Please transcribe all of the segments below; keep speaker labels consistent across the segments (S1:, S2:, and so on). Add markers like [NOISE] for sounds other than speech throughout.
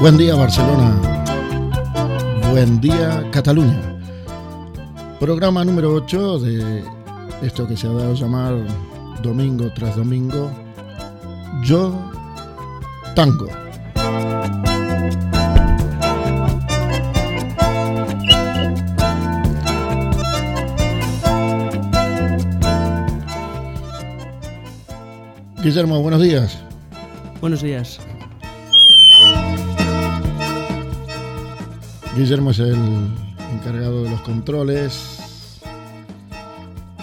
S1: Buen día Barcelona. Buen día Cataluña. Programa número 8 de esto que se ha dado a llamar domingo tras domingo. Yo Tango. Guillermo, buenos días.
S2: Buenos días.
S1: Guillermo es el encargado de los controles.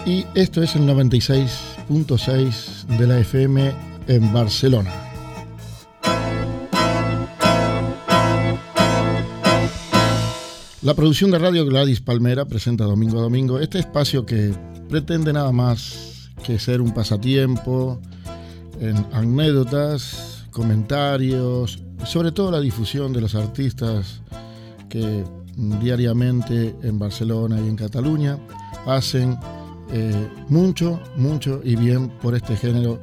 S1: Y esto es el 96.6 de la FM en Barcelona. La producción de radio Gladys Palmera presenta domingo a domingo este espacio que pretende nada más que ser un pasatiempo en anécdotas, comentarios, sobre todo la difusión de los artistas que diariamente en Barcelona y en Cataluña hacen eh, mucho, mucho y bien por este género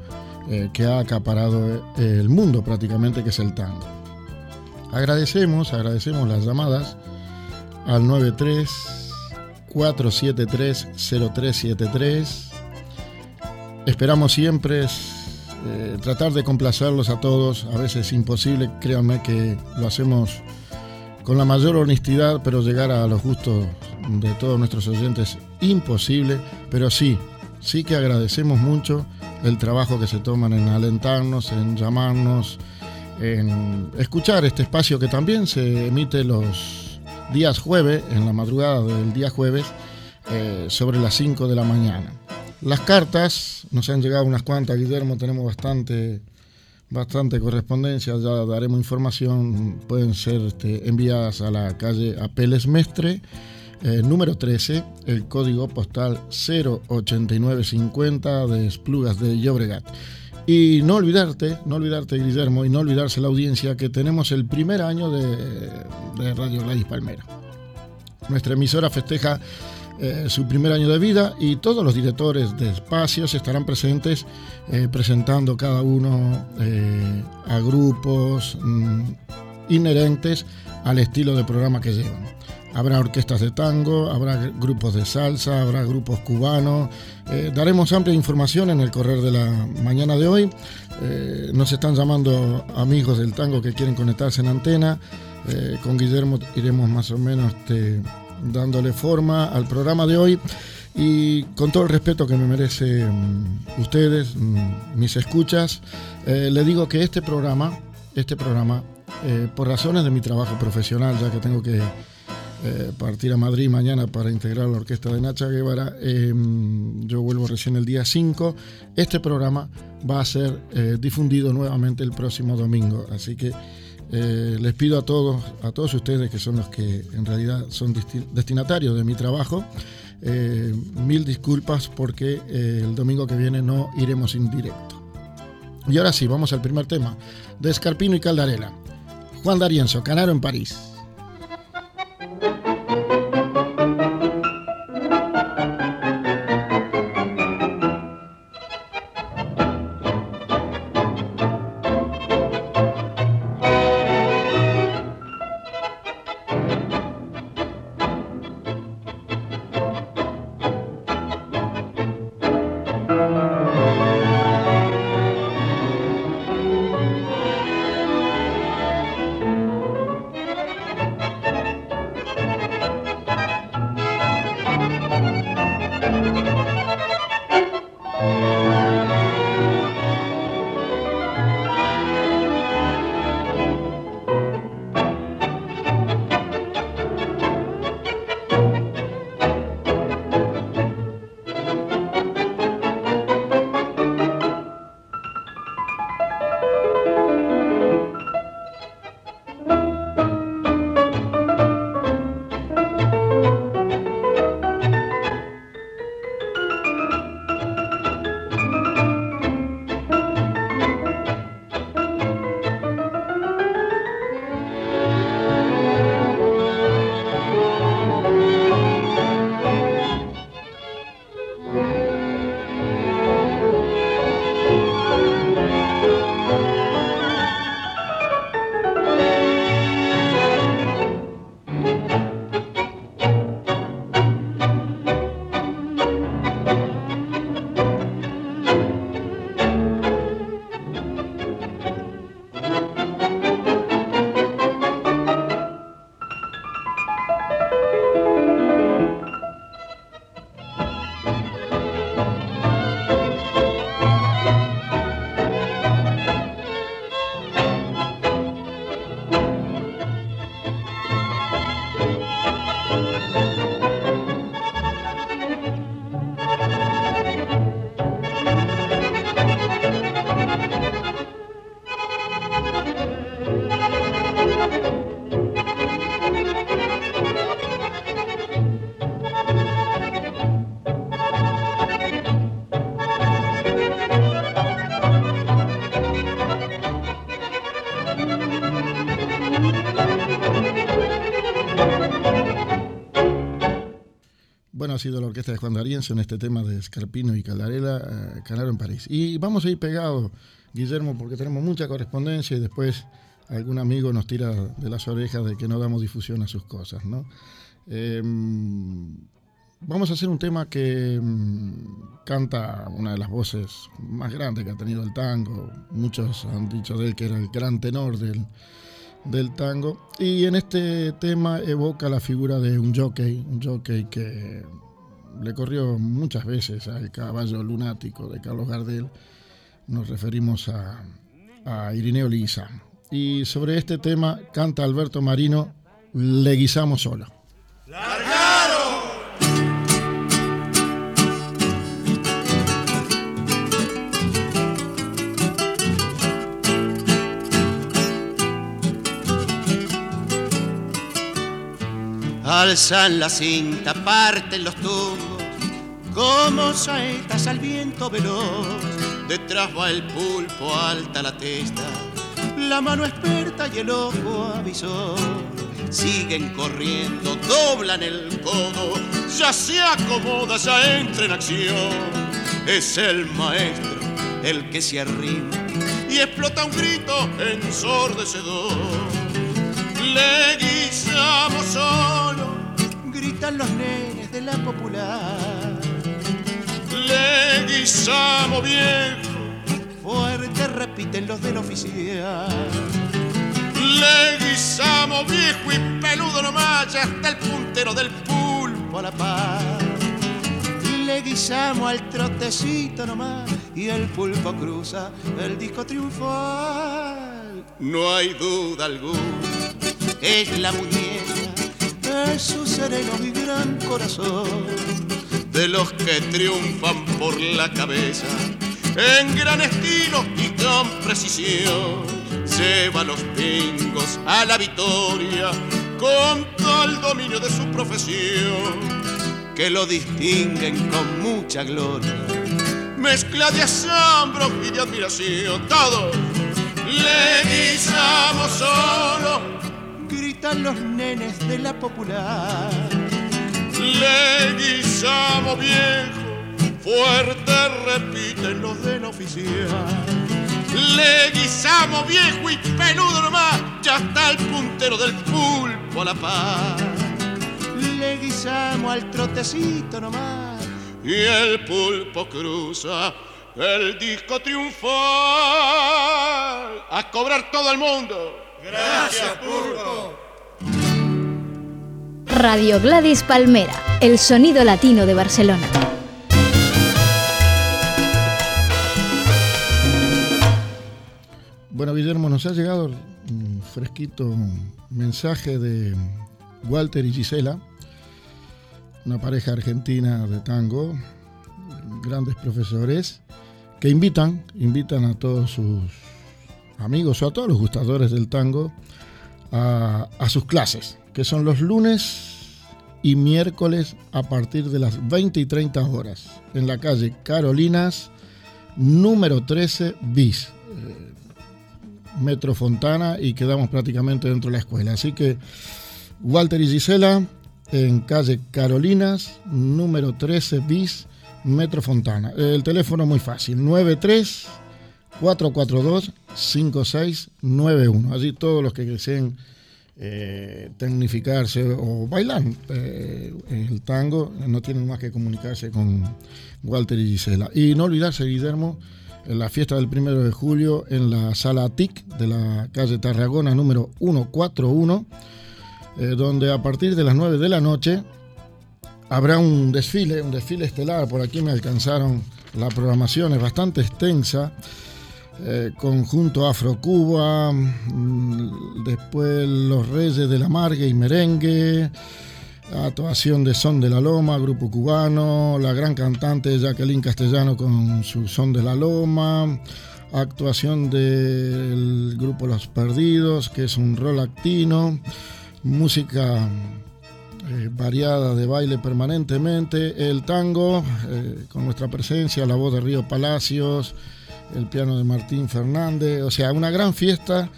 S1: eh, que ha acaparado eh, el mundo prácticamente, que es el tango. Agradecemos, agradecemos las llamadas al 93 473 0373. Esperamos siempre tratar de complacerlos a todos, a veces imposible, créanme que lo hacemos con la mayor honestidad, pero llegar a los gustos de todos nuestros oyentes imposible, pero sí, sí que agradecemos mucho el trabajo que se toman en alentarnos, en llamarnos, en escuchar este espacio que también se emite los días jueves, en la madrugada del día jueves, eh, sobre las 5 de la mañana. Las cartas, nos han llegado unas cuantas, Guillermo, tenemos bastante bastante correspondencia, ya daremos información, pueden ser este, enviadas a la calle Apeles Mestre, eh, número 13, el código postal 08950 de Esplugas de Llobregat. Y no olvidarte, no olvidarte Guillermo, y no olvidarse la audiencia que tenemos el primer año de, Radio Gladys Palmera. Nuestra emisora festeja eh, su primer año de vida y todos los directores de espacios estarán presentes eh, presentando cada uno eh, a grupos mm, inherentes al estilo de programa que llevan. Habrá orquestas de tango, habrá grupos de salsa, habrá grupos cubanos. daremos amplia información en el correr de la mañana de hoy. nos están llamando amigos del tango que quieren conectarse en antena. con Guillermo iremos más o menos... Este, dándole forma al programa de hoy y con todo el respeto que me merecen ustedes, mm, mis escuchas, eh, le digo que este programa, este programa, eh, por razones de mi trabajo profesional, ya que tengo que eh, partir a Madrid mañana para integrar la orquesta de Nacha Guevara, yo vuelvo recién el día 5, este programa va a ser difundido nuevamente el próximo domingo, así que eh, les pido a todos, a todos ustedes que son los que en realidad son destinatarios de mi trabajo, eh, mil disculpas porque eh, el domingo que viene no iremos en directo. Y ahora sí, vamos al primer tema, de Escarpino y Caldarela. Juan D'Arienzo, Canaro en París. Orquesta de Juan D'Arienzo en este tema de Scarpino y Caldarela, eh, Canaro en París. Y vamos a ir pegados, Guillermo, porque tenemos mucha correspondencia y después algún amigo nos tira de las orejas de que no damos difusión a sus cosas, ¿no? Em, vamos a hacer un tema que mm, canta una de las voces más grandes que ha tenido el tango. Muchos han dicho de él que era el gran tenor del, del tango. Y en este tema evoca la figura de un jockey, un jockey que le corrió muchas veces al caballo lunático de Carlos Gardel. Nos referimos a, a Irineo Lisa. Y sobre este tema canta Alberto Marino, Le guisamos solo.
S3: Alzan la cinta, parten los tumbos, como saetas al viento veloz. Detrás va el pulpo, alta la testa, la mano experta y el ojo avisó siguen corriendo, doblan el codo, ya se acomoda, ya entra en acción. Es el maestro el que se arrima y explota un grito ensordecedor. Le guisamos solo, gritan los nenes de la popular. Le guisamos viejo, fuerte repiten los del oficial le guisamos viejo y peludo nomás, ya hasta el puntero del pulpo a la paz. Le guisamos al trotecito nomás y el pulpo cruza el disco triunfal. No hay duda alguna, es la muñeca, es su sereno y gran corazón. De los que triunfan por la cabeza, en gran estilo y con precisión lleva los pingos a la victoria con tal dominio de su profesión que lo distinguen con mucha gloria. Mezcla de asombro y de admiración, todos le guisamos solo, gritan los nenes de la popular. Le guisamos viejo, fuerte repiten los del oficial le guisamos viejo y peludo nomás, ya está el puntero del pulpo a la paz. Le guisamos al trotecito nomás y el pulpo cruza el disco triunfal a cobrar todo el mundo. Gracias, pulpo.
S4: Radio Gladys Palmera, el sonido latino de Barcelona.
S1: Bueno, Guillermo, nos ha llegado un fresquito mensaje de Walter y Gisela, una pareja argentina de tango, grandes profesores, que invitan, invitan a todos sus amigos o a todos los gustadores del tango a, sus clases, que son los lunes y miércoles a partir de las 20 y 30 horas, en la calle Carolinas, número 13 bis Metro Fontana y quedamos prácticamente dentro de la escuela. Así que Walter y Gisela en calle Carolinas, número 13 bis, Metro Fontana. El teléfono muy fácil, 93 442 5691. Allí todos los que deseen eh, tecnificarse o bailar eh, el tango no tienen más que comunicarse con Walter y Gisela. Y no olvidarse, Guillermo, en la fiesta del primero de julio en la sala TIC de la calle Tarragona número 141, eh, donde a partir de las 9 de la noche habrá un desfile, un desfile estelar. Por aquí me alcanzaron la programación, es bastante extensa. Eh, conjunto Afro-Cuba, mm, después Los Reyes de la Marga y Merengue, actuación de Son de la Loma, grupo cubano, la gran cantante Jacqueline Castellano con su Son de la Loma, actuación del grupo Los Perdidos, que es un rol actino, música eh, variada de baile permanentemente, el tango, eh, con nuestra presencia, la voz de Río Palacios, el piano de Martín Fernández, o sea, una gran fiesta.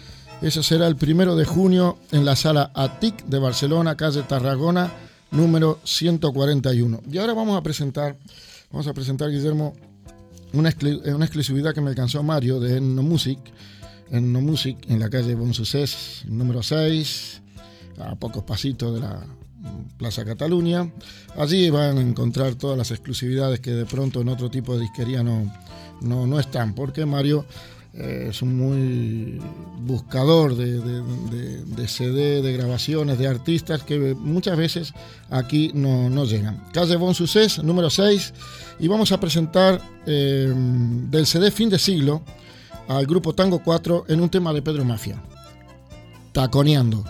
S1: Eso será el primero de junio en la sala ATIC de Barcelona, calle Tarragona, número 141. Y ahora vamos a presentar, vamos a presentar, Guillermo, una, una exclusividad que me alcanzó Mario de Enno Music, Enno Music en la calle Bonsucés, número 6, a pocos pasitos de la Plaza Cataluña. Allí van a encontrar todas las exclusividades que de pronto en otro tipo de disquería no, no, no están, porque Mario eh, es un muy buscador de, de, CD, de grabaciones, de artistas que muchas veces aquí no, no llegan. Calle Bon Success, número 6, y vamos a presentar eh, del CD Fin de Siglo al grupo Tango 4 en un tema de Pedro Mafia, Taconeando.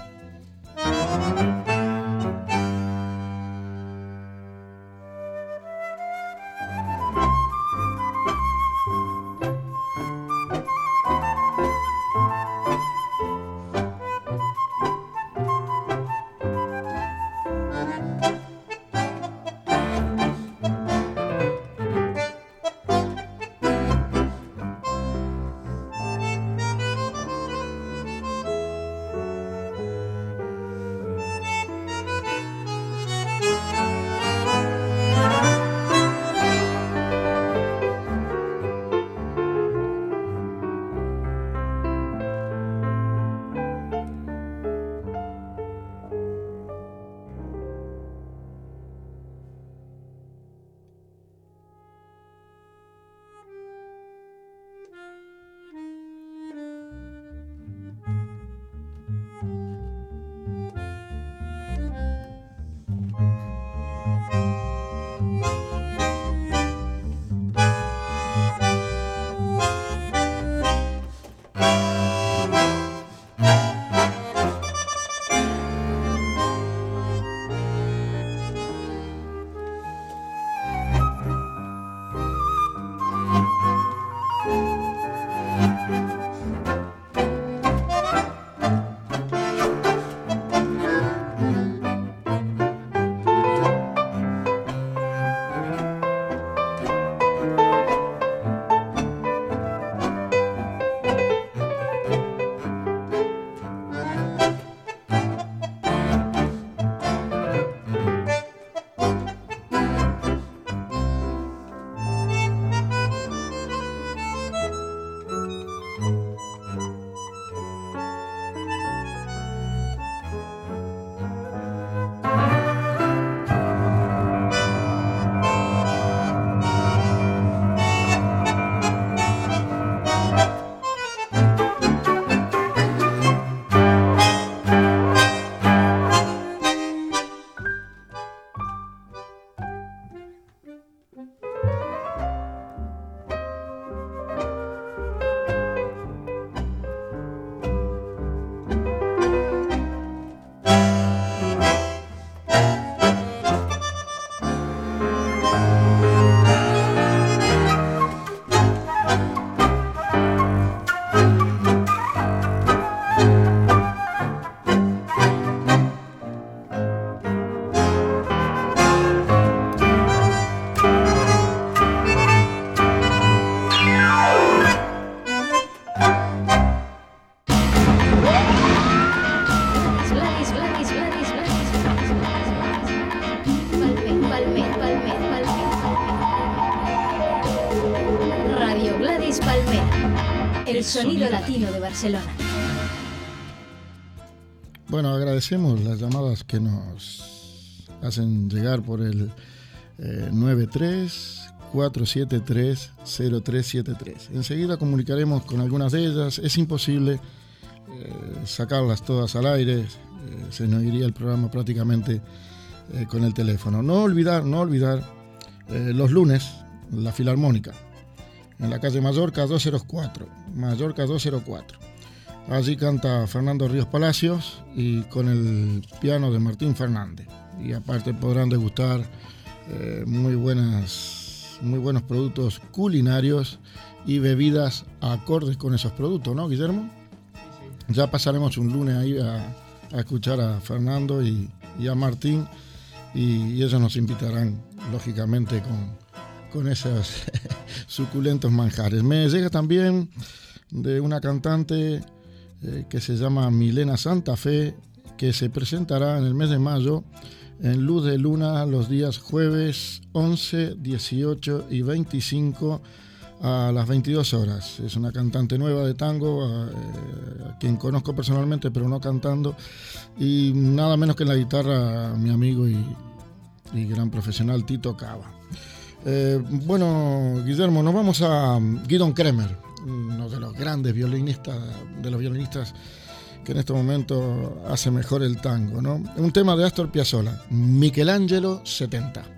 S1: Bueno, agradecemos las llamadas que nos hacen llegar por el 93 473 0373. Enseguida comunicaremos con algunas de ellas. Es imposible eh, sacarlas todas al aire. Eh, se nos iría el programa prácticamente eh, con el teléfono. No olvidar, no olvidar los lunes la filarmónica en la calle Mallorca 204. Mallorca 204. Allí canta Fernando Ríos Palacios y con el piano de Martín Fernández. Y aparte podrán degustar eh, muy, buenas, muy buenos productos culinarios y bebidas acordes con esos productos, ¿no, Guillermo? Ya pasaremos un lunes ahí a, escuchar a Fernando y, a Martín y, ellos nos invitarán, lógicamente, con, con esos [LAUGHS] suculentos manjares. Me llega también de una cantante eh, que se llama Milena Santa Fe, que se presentará en el mes de mayo en Luz de Luna los días jueves 11, 18 y 25 a las 22 horas. Es una cantante nueva de tango, a, eh, quien conozco personalmente, pero no cantando. Y nada menos que en la guitarra, mi amigo y, gran profesional Tito Cava. Eh, bueno, Guillermo, nos vamos a Guidon Kremer, uno de los grandes violinistas, de los violinistas que en este momento hace mejor el tango, ¿no? Un tema de Astor Piazzolla, Michelangelo 70.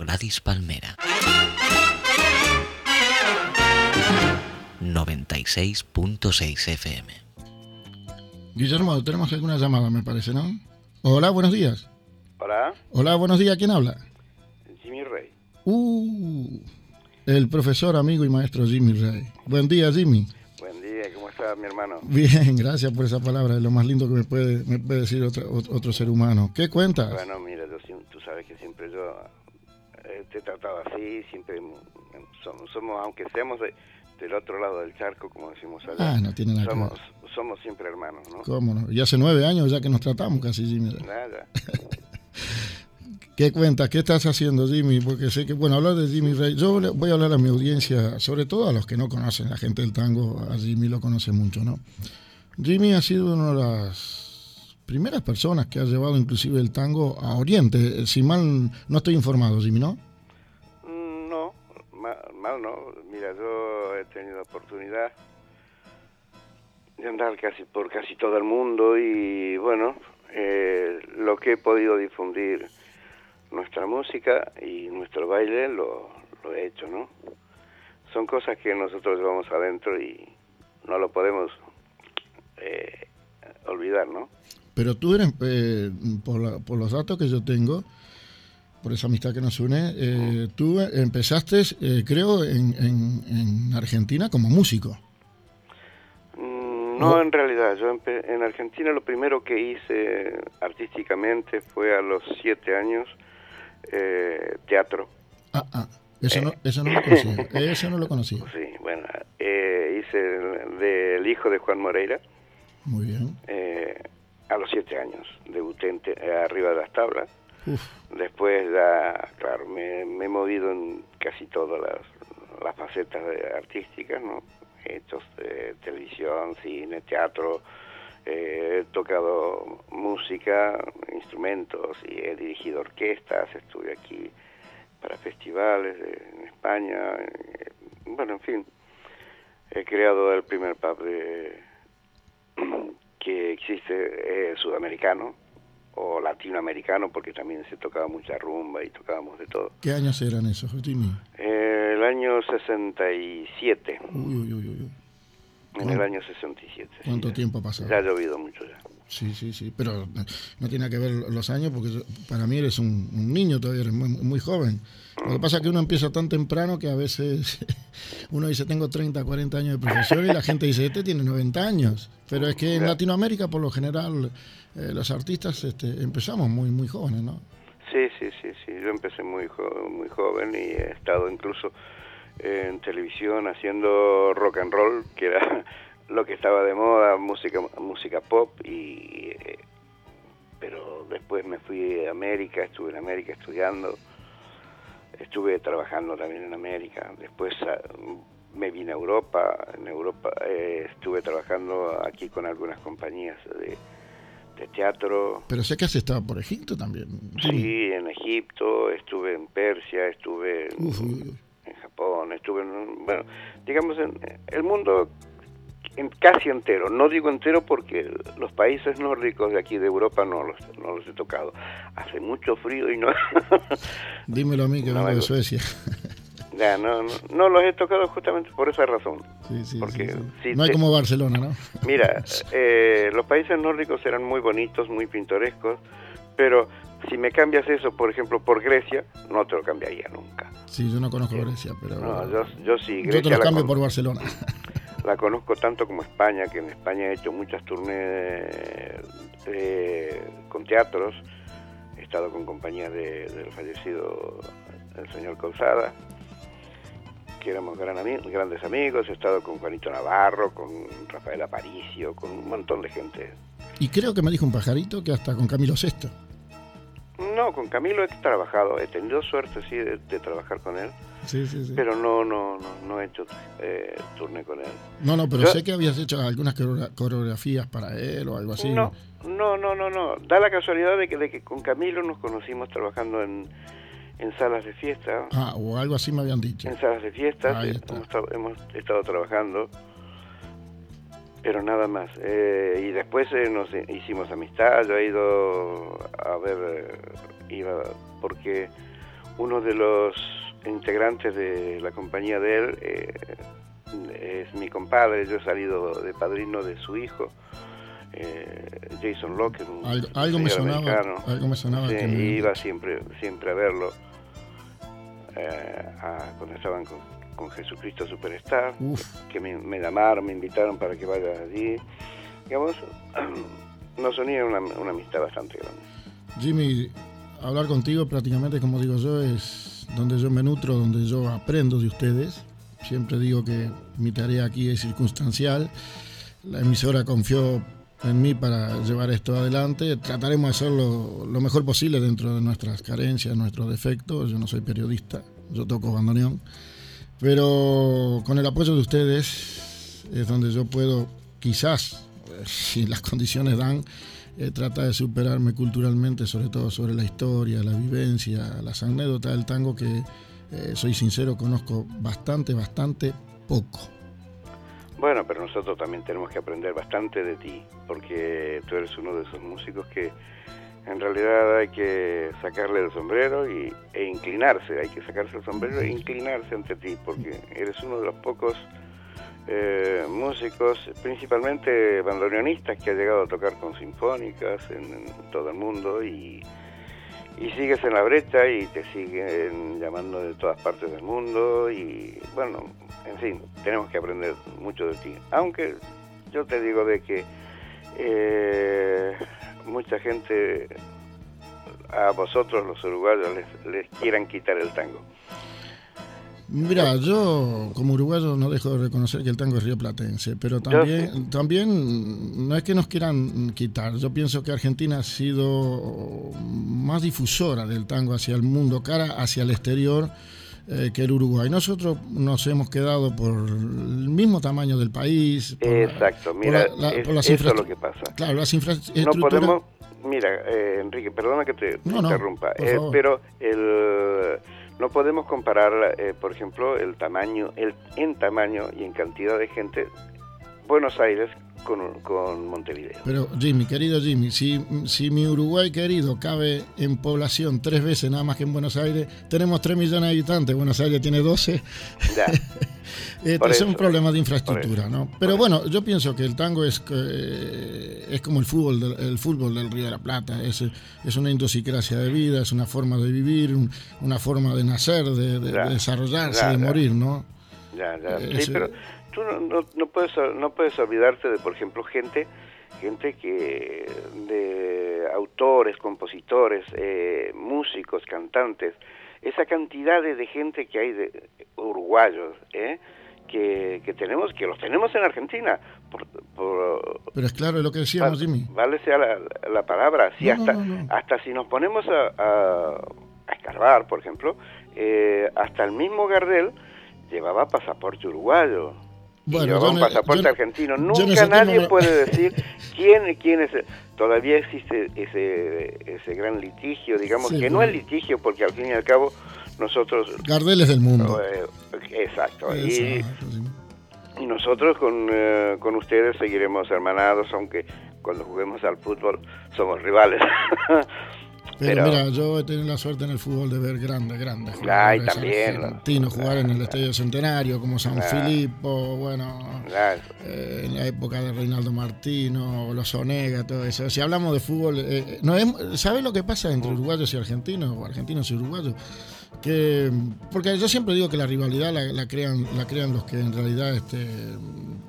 S5: Gladys Palmera. 96.6 FM.
S1: Guillermo, tenemos alguna llamada, me parece, ¿no? Hola, buenos días.
S6: Hola.
S1: Hola, buenos días. ¿Quién habla?
S6: Jimmy Rey.
S1: Uh, el profesor, amigo y maestro Jimmy Rey. Buen día, Jimmy.
S6: Buen día, ¿cómo está mi hermano?
S1: Bien, [LAUGHS] gracias por esa palabra. Es lo más lindo que me puede, me puede decir otro, otro ser humano. ¿Qué cuentas?
S6: Bueno, mira, te he tratado así, siempre somos, aunque seamos del otro lado del charco, como decimos allá,
S1: ah, no tiene nada
S6: somos, somos siempre hermanos, ¿no?
S1: ¿Cómo no? Y hace nueve años ya que nos tratamos casi, Jimmy.
S6: Nada. [LAUGHS]
S1: ¿Qué cuentas? ¿Qué estás haciendo, Jimmy? Porque sé que, bueno, hablar de Jimmy Rey, yo voy a hablar a mi audiencia, sobre todo a los que no conocen, la gente del tango, a Jimmy lo conoce mucho, ¿no? Jimmy ha sido una de las primeras personas que ha llevado inclusive el tango a Oriente, si mal no estoy informado, Jimmy, ¿no?
S6: No. Mira, yo he tenido oportunidad de andar casi por casi todo el mundo y bueno, eh, lo que he podido difundir nuestra música y nuestro baile lo, lo he hecho, ¿no? Son cosas que nosotros llevamos adentro y no lo podemos eh, olvidar, ¿no?
S1: Pero tú eres, eh, por, la- por los datos que yo tengo, por esa amistad que nos une, eh, tú empezaste, eh, creo, en, en- en Argentina como músico.
S6: Mm, No, en realidad, yo en Argentina lo primero que hice artísticamente fue a los siete años eh, teatro.
S1: Ah, ah, eso no, eso no lo conocía. [LAUGHS] Eso no lo conocía.
S6: Sí, bueno, eh, hice el- del hijo de Juan Moreira
S1: Muy bien.
S6: eh, a los siete años. Debuté en te- eh, arriba de las tablas. Después ya, claro, me, he movido en casi todas las, las facetas artísticas, ¿no? He hecho eh, televisión, cine, teatro, eh, he tocado música, instrumentos y he dirigido orquestas, estuve aquí para festivales en España, eh, bueno, en fin, he creado el primer pub [CLEARS THROAT] que existe eh, sudamericano o latinoamericano porque también se tocaba mucha rumba y tocábamos de todo.
S1: ¿qué años eran esos, Jimmy?
S6: Eh, el año 67,
S1: Uy, uy, uy, uy.
S6: en el año 67. sí,
S1: ¿Cuánto
S6: ya-
S1: tiempo ha pasado?
S6: Ya ha llovido mucho ya.
S1: Sí, sí, sí, pero no tiene que ver los años porque para mí eres un, un niño todavía, eres muy, muy joven. Lo que pasa es que uno empieza tan temprano que a veces [LAUGHS] uno dice tengo 30, 40 años de profesión y la gente dice este tiene 90 años. Pero es que en. Latinoamérica por lo general eh, los artistas este, empezamos muy, muy jóvenes, ¿no?
S6: Sí, sí, sí, sí. Yo empecé muy, jo- muy joven y he estado incluso en televisión haciendo rock and roll, que era [LAUGHS] lo que estaba de moda, música, música pop y eh, pero después me fui a América, estuve en América estudiando, estuve trabajando también en América, después ah, me vine a Europa, en Europa eh, estuve trabajando aquí con algunas compañías de, de teatro,
S1: Pero sé que has estado por Egipto también.
S6: Sí, en Egipto, estuve en Persia, estuve en, en Japón, estuve en, bueno, digamos, en el mundo en casi entero. No digo entero porque los países nórdicos de aquí de Europa no los, no los he tocado. Hace mucho frío y no, [LAUGHS]
S1: Dímelo a mí que
S6: No
S1: vengo de. Suecia. [LAUGHS]
S6: ya, no, no, no los he tocado justamente por esa razón.
S1: Sí, sí,
S6: Porque
S1: sí, sí.
S6: si
S1: No hay
S6: te-
S1: como Barcelona, ¿no? [LAUGHS]
S6: Mira, eh, los países nórdicos eran muy bonitos, muy pintorescos, pero si me cambias eso, por ejemplo, por Grecia, no te lo cambiaría nunca.
S1: Sí, yo no conozco Grecia, pero
S6: No, yo, yo sí,
S1: yo
S6: Grecia
S1: te lo cambio
S6: con-
S1: por Barcelona.
S6: La conozco tanto como España, que en España he hecho muchas tournées eh, con teatros, he estado con compañías de- del fallecido el señor Colzada, que éramos gran ami- grandes amigos, he estado con Juanito Navarro, con Rafael Aparicio, con un montón de gente.
S1: Y creo que me dijo un pajarito que hasta con Camilo VI.
S6: No, con Camilo he trabajado, he tenido suerte sí de, de trabajar con él,
S1: Sí, sí, sí.
S6: pero no no no, no he hecho eh, con él.
S1: no, no, pero
S6: yo-
S1: sé que habías hecho algunas coreo- coreografías para él o algo así.
S6: No, no, no, no, no. Da la casualidad de que, de que con Camilo nos conocimos trabajando en, en salas de fiesta.
S1: Ah, o algo así me habían dicho.
S6: En salas de fiestas
S1: Ahí
S6: eh, hemos, hemos estado trabajando, pero nada más. Eh, y después eh, nos hicimos amistad. Yo he ido a ver, eh, iba porque uno de los integrantes de la compañía de él eh, es mi compadre. Yo he salido de padrino de su hijo. eh, Jason Locke, un
S1: Algo, algo me
S6: señor
S1: sonaba,
S6: americano.
S1: algo me sonaba
S6: Sí,
S1: que me-
S6: iba siempre siempre a verlo eh, a- cuando estaban con, con Jesucristo Superstar
S1: Uf,
S6: que me, me llamaron me invitaron para que vaya allí digamos [CLEARS THROAT] nos unía una, una amistad bastante grande
S1: Jimmy, hablar contigo prácticamente, como digo yo, es donde yo me nutro, donde yo aprendo de ustedes. Siempre digo que mi tarea aquí es circunstancial. La emisora confió en mí para llevar esto adelante. Trataremos de hacerlo lo mejor posible dentro de nuestras carencias, nuestros defectos. Yo no soy periodista, yo toco bandoneón. Pero con el apoyo de ustedes es donde yo puedo, quizás, [LAUGHS] si las condiciones dan, eh, tratar de superarme culturalmente, sobre todo sobre la historia, la vivencia, las anécdotas del tango que, eh, soy sincero, conozco bastante, bastante poco.
S6: Bueno, pero nosotros también tenemos que aprender bastante de ti, porque tú eres uno de esos músicos que en realidad hay que sacarle el sombrero y, e inclinarse, hay que sacarse el sombrero e inclinarse ante ti, porque eres uno de los pocos eh, músicos, principalmente bandoneonistas, que ha llegado a tocar con sinfónicas en, todo el mundo y, y, sigues en la brecha y te siguen llamando de todas partes del mundo y bueno, en fin, tenemos que aprender mucho de ti. Aunque yo te digo de que eh, mucha gente a vosotros los uruguayos les, les quieran quitar el tango.
S1: Mira, yo como uruguayo no dejo de reconocer que el tango es rioplatense, pero también, también no es que nos quieran quitar. Yo pienso que Argentina ha sido más difusora del tango hacia el mundo, cara hacia el exterior, eh, que el Uruguay. Nosotros nos hemos quedado por el mismo tamaño del país.
S6: Exacto, mira, eso es lo que pasa.
S1: Claro, las infraestructuras...
S6: No podemos, mira, eh, Enrique, perdona que te, interrumpa, eh, pero el no podemos comparar, eh, por ejemplo, el tamaño, el, en tamaño y en cantidad de gente, Buenos Aires con, con Montevideo.
S1: Pero Jimmy, querido Jimmy, si, si mi Uruguay querido cabe en población tres veces nada más que en Buenos Aires, tenemos 3 millones de habitantes, Buenos Aires tiene 12. Ya. [LAUGHS] este es un problema de infraestructura, ¿no? Pero bueno, yo pienso que el tango es, eh, es como el fútbol, del, el fútbol del Río de la Plata, es, es una idiosincrasia de vida, es una forma de vivir, una forma de nacer, de, desarrollarse, de morir, ¿no?
S6: Ya, ya. Sí, pero tú no, no, puedes, no puedes olvidarte de, por ejemplo, gente gente que de autores, compositores, eh, músicos, cantantes, esa cantidad de, gente que hay de uruguayos, ¿eh? Que, que, tenemos, que los tenemos en Argentina. Por,
S1: Pero es claro lo que decíamos, Jimmy.
S6: Vale sea la, la palabra. Si hasta, hasta si nos ponemos a, a, escarbar, por ejemplo, eh, hasta el mismo Gardel llevaba pasaporte uruguayo bueno, un pasaporte argentino. Nunca nadie puede decir [LAUGHS] quién, quién es. Todavía existe ese, ese gran litigio, digamos, que no es litigio, porque al fin y al cabo nosotros...
S1: Gardel es del mundo.
S6: Eh, exacto. y, nosotros con, eh, con ustedes seguiremos hermanados, aunque cuando juguemos al fútbol somos rivales. [LAUGHS]
S1: Pero, mira, yo he tenido la suerte en el fútbol de ver grandes, grandes
S6: jugadores también,
S1: argentinos jugar en el Estadio Centenario, como San Filipo, bueno, eh, en la época de Reinaldo Martino, los Onega, todo eso. Si hablamos de fútbol, eh, no ¿sabes lo que pasa entre uruguayos y argentinos, o argentinos y uruguayos? Que porque yo siempre digo que la rivalidad la, crean la crean los que en realidad este,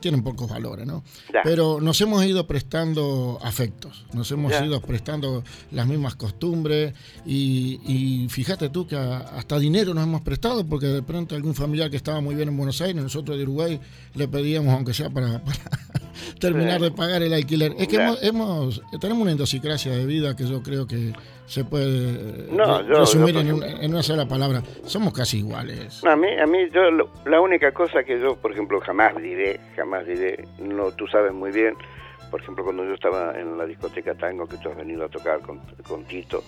S1: tienen pocos valores, ¿no? Pero nos hemos ido prestando afectos, nos hemos ido prestando las mismas costumbres y, fíjate tú que hasta dinero nos hemos prestado porque de pronto algún familiar que estaba muy bien en Buenos Aires, nosotros de Uruguay le pedíamos aunque sea para, [LAUGHS] terminar de pagar el alquiler. Es que hemos, tenemos una idiosincrasia de vida que yo creo que se puede resumir en, una sola palabra. Somos casi iguales.
S6: a mí, a mí yo, la única cosa que yo, por ejemplo, jamás diré, jamás diré, no, tú sabes muy bien, por ejemplo, cuando yo estaba en la discoteca Tango, que tú has venido a tocar con, con Tito,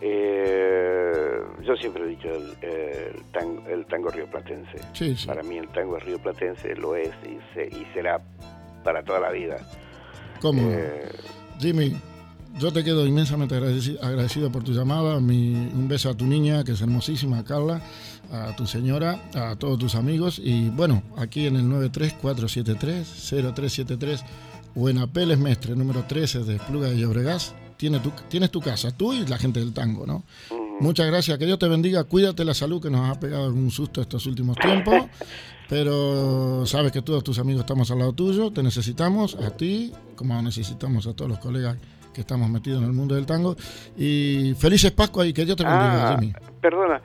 S6: eh, yo siempre he dicho el, tango, el tango rioplatense. Para mí el tango rioplatense lo es y, y será para toda la vida.
S1: ¿Cómo? Eh, Jimmy, yo te quedo inmensamente agradecido, por tu llamada. un beso a tu niña, que es hermosísima, Carla, a tu señora, a todos tus amigos. Y bueno, aquí en el 93473-0373 o en Apeles Mestre, número 13 de Pluga de Llobregas, tienes tu, tienes tu casa, tú y la gente del tango, ¿no? Muchas gracias, que Dios te bendiga, cuídate la salud que nos ha pegado algún susto estos últimos tiempos, pero sabes que todos tus amigos estamos al lado tuyo, te necesitamos a ti, como necesitamos a todos los colegas que estamos metidos en el mundo del tango. Y felices Pascua y que Dios te bendiga,
S6: ah, Jimmy. Perdona,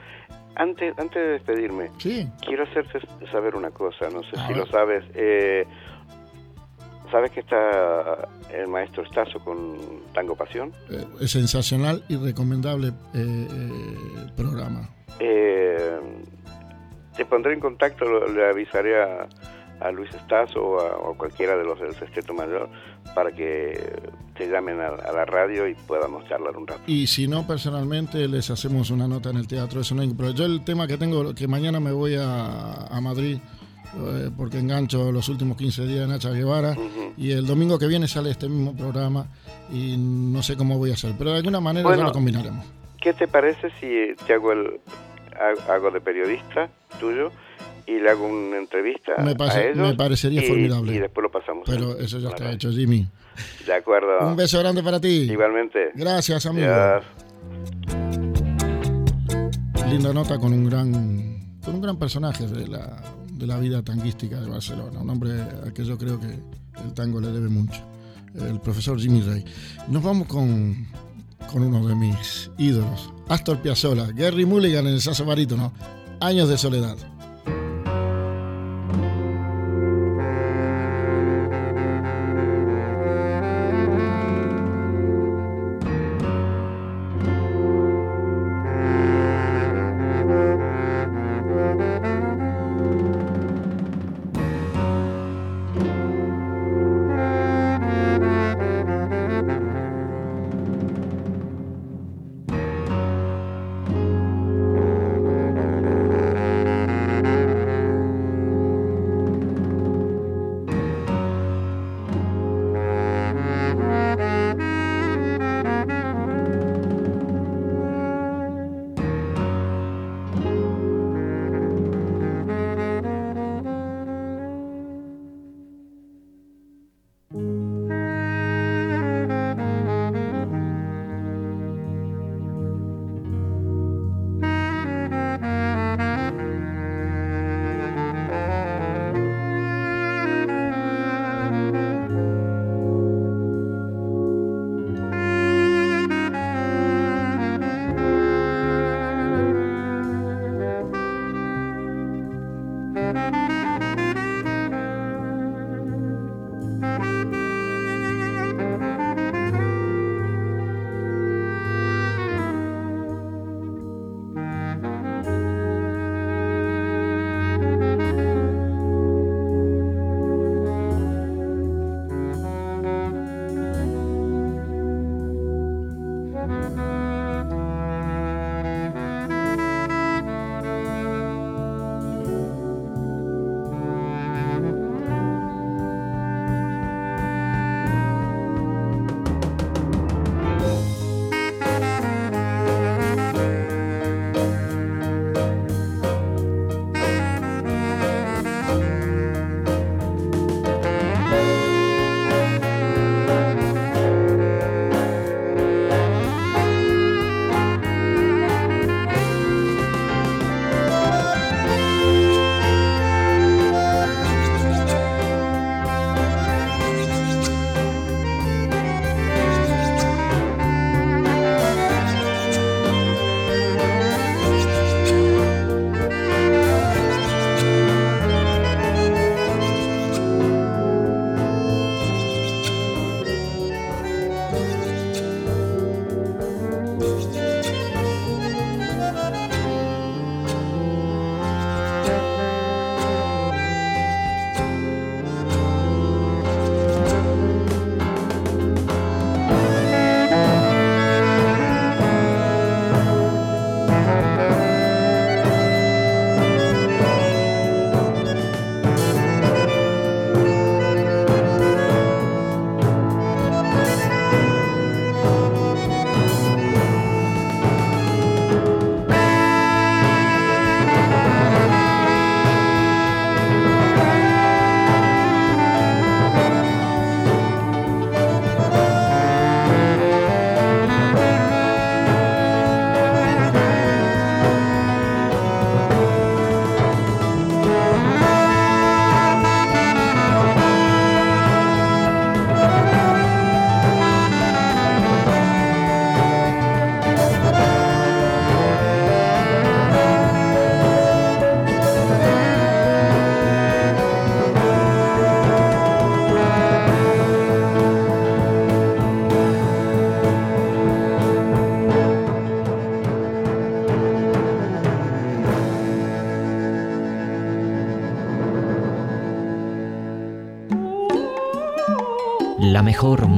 S6: antes, antes de despedirme, quiero hacerte saber una cosa, no sé si lo sabes. Eh, ¿Sabes que está el maestro Estazo con Tango Pasión?
S1: Eh, es sensacional y recomendable eh, programa.
S6: te pondré en contacto, le avisaré a, a Luis Estazo o a, cualquiera de los del Sexteto Mayor para que te llamen a, la radio y podamos charlar un rato.
S1: Y si no, personalmente les hacemos una nota en el teatro, eso no Pero yo el tema que tengo, que mañana me voy a, a Madrid eh, porque engancho los últimos 15 días de Nacha Guevara y el domingo que viene sale este mismo programa y no sé cómo voy a hacer, pero de alguna manera
S6: Bueno.
S1: ya lo combinaremos.
S6: ¿Qué te parece si te hago el ha- hago de periodista tuyo y le hago una entrevista
S1: Me parece-
S6: a ellos
S1: me parecería
S6: y-
S1: formidable.
S6: y después lo pasamos
S1: Pero eso ya está hecho, Jimmy.
S6: de acuerdo
S1: Un beso grande para ti.
S6: igualmente
S1: Gracias, amigo.
S6: Adiós.
S1: Linda nota con un gran con un gran personaje de la, de la vida tanguística de Barcelona, un hombre al que yo creo que el tango le debe mucho, el profesor Jimmy Rey. Nos vamos con, con uno de mis ídolos, Astor Piazzolla, Gary Mulligan en el saxo barítono, Años de soledad.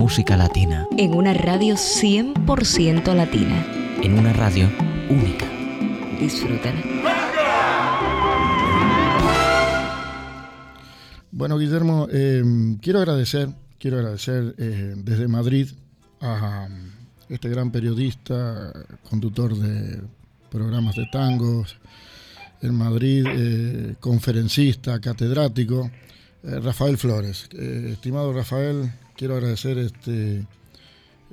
S5: Música latina
S7: en una radio 100% latina.
S5: en una radio única.
S7: Disfrútala.
S1: Bueno, Guillermo, eh, quiero agradecer, quiero agradecer eh, desde Madrid a este gran periodista, conductor de programas de tangos en Madrid, eh, conferencista, catedrático, eh, Rafael Flores. Eh, estimado Rafael, quiero agradecer este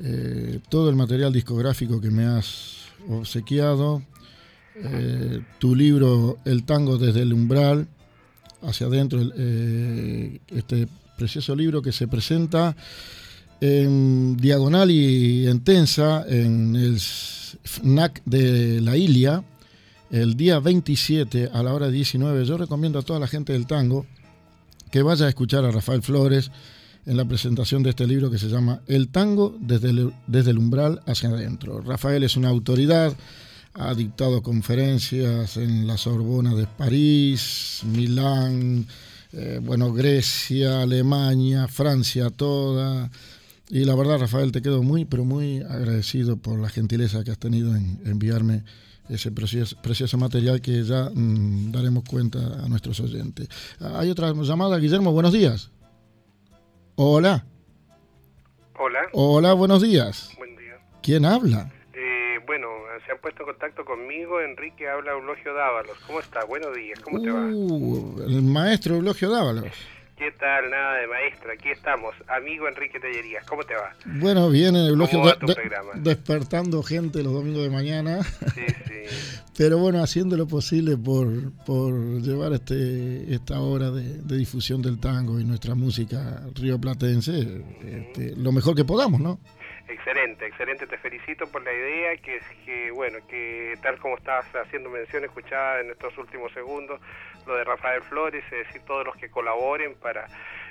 S1: eh, todo el material discográfico que me has obsequiado, eh, tu libro El tango desde el umbral hacia adentro, eh, este precioso libro que se presenta en diagonal y en tensa en el FNAC de la Ilia el día 27 a la hora 19. Yo recomiendo a toda la gente del tango que vaya a escuchar a Rafael Flores en la presentación de este libro que se llama El tango desde el, desde el umbral hacia adentro. Rafael es una autoridad, ha dictado conferencias en la Sorbona de París, Milán, eh, bueno, Grecia, Alemania, Francia toda. Y la verdad, Rafael, te quedo muy, pero muy agradecido por la gentileza que has tenido en enviarme ese precioso, precioso material que ya mmm, daremos cuenta a nuestros oyentes. Hay otra llamada, Guillermo, buenos días. Hola.
S8: Hola.
S1: Hola, buenos días.
S8: Buen día.
S1: ¿Quién habla?
S8: Eh, bueno, se han puesto en contacto conmigo. Enrique habla Eulogio Dávalos. ¿Cómo está? Buenos días. ¿Cómo te va?
S1: Uh, el maestro Eulogio Dávalos.
S8: ¿Qué tal? Nada de maestro. Aquí estamos. Amigo Enrique Tellerías. ¿Cómo te va?
S1: Bueno, viene Eulogio
S8: ¿Cómo va tu
S1: de-
S8: programa?
S1: despertando gente los domingos de mañana.
S8: Sí, sí. [LAUGHS]
S1: Pero bueno, haciendo lo posible por, por llevar este, esta hora de, de difusión del tango y nuestra música rioplatense este, lo mejor que podamos, ¿no?
S8: Excelente, excelente. Te felicito por la idea que es que, bueno, que tal como estabas haciendo mención, escuchada en estos últimos segundos, lo de Rafael Flores, es decir, todos los que colaboren para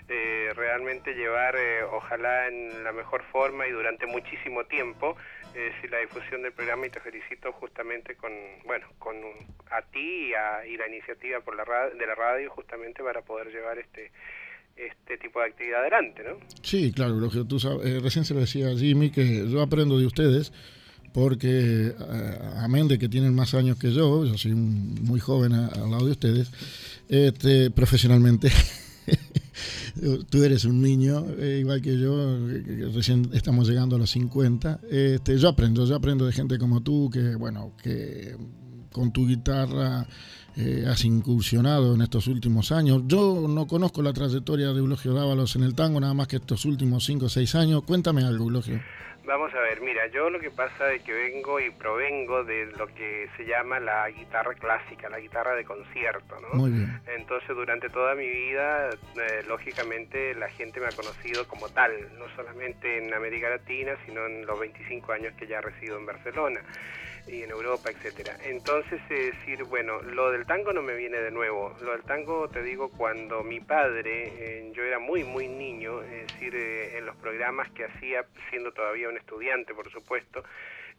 S8: eh, realmente llevar, eh, ojalá en la mejor forma y durante muchísimo tiempo, decir, la difusión del programa y te felicito justamente con, bueno, con a ti y, a, y la iniciativa por la de la radio justamente para poder llevar este este tipo de actividad adelante, ¿no?
S1: Sí, claro, Eulogio, tú sabes, eh, recién se lo decía a Jimmy que yo aprendo de ustedes porque eh, amén de que tienen más años que yo, yo soy un- muy joven a- al lado de ustedes, este, profesionalmente. [LAUGHS] Tú eres un niño, eh, igual que yo, que- que recién estamos llegando a los 50. Este, yo aprendo, yo aprendo de gente como tú, que bueno, que con tu guitarra eh, has incursionado en estos últimos años. Yo no conozco la trayectoria de Eulogio Dávalos en el tango, nada más que estos últimos 5 o 6 años. Cuéntame algo, Eulogio.
S8: Vamos a ver, mira, yo lo que pasa es que vengo y provengo de lo que se llama la guitarra clásica, la guitarra de concierto, ¿no?
S1: Muy bien.
S8: Entonces, durante toda mi vida, eh, lógicamente, la gente me ha conocido como tal, no solamente en América Latina, sino en los 25 años que ya resido en Barcelona y en Europa, etcétera. Entonces, es decir, bueno, lo del tango no me viene de nuevo. Lo del tango, te digo, cuando mi padre, eh, yo era muy, muy niño, es decir, eh, en los programas que hacía, siendo todavía un estudiante, por supuesto,